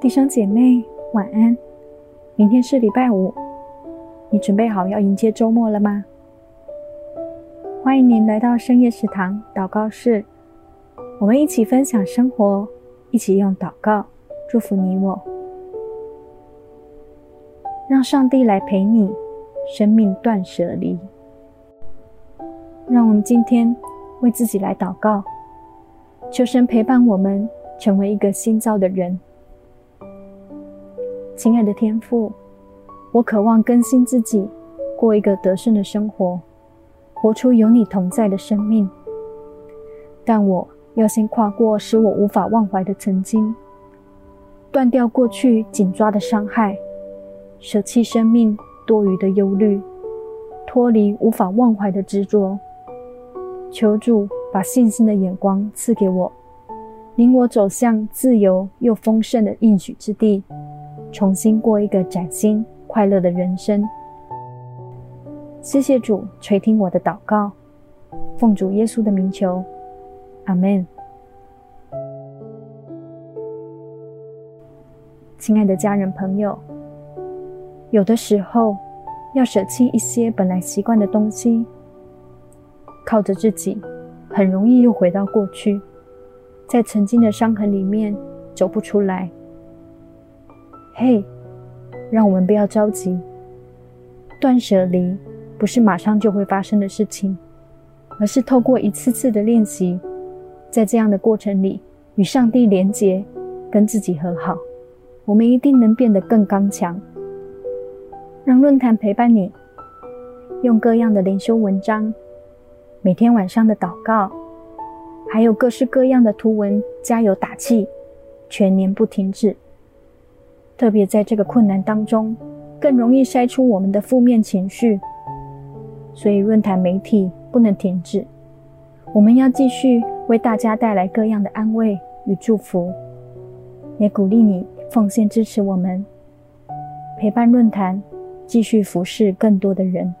弟兄姐妹，晚安。明天是礼拜五，你准备好要迎接周末了吗？欢迎您来到深夜食堂祷告室，我们一起分享生活，一起用祷告祝福你我。让上帝来陪你，生命断舍离。让我们今天为自己来祷告，求神陪伴我们，成为一个新造的人。亲爱的天父，我渴望更新自己，过一个得胜的生活，活出有你同在的生命。但我要先跨过使我无法忘怀的曾经，断掉过去紧抓的伤害，舍弃生命多余的忧虑，脱离无法忘怀的执着。求主把信心的眼光赐给我，领我走向自由又丰盛的应许之地。重新过一个崭新快乐的人生。谢谢主垂听我的祷告，奉主耶稣的名求，阿门。亲爱的家人朋友，有的时候要舍弃一些本来习惯的东西，靠着自己很容易又回到过去，在曾经的伤痕里面走不出来。嘿，让我们不要着急。断舍离不是马上就会发生的事情，而是透过一次次的练习，在这样的过程里与上帝连结，跟自己和好，我们一定能变得更刚强。让论坛陪伴你，用各样的灵修文章，每天晚上的祷告，还有各式各样的图文加油打气，全年不停止。特别在这个困难当中，更容易筛出我们的负面情绪，所以论坛媒体不能停止。我们要继续为大家带来各样的安慰与祝福，也鼓励你奉献支持我们，陪伴论坛继续服侍更多的人。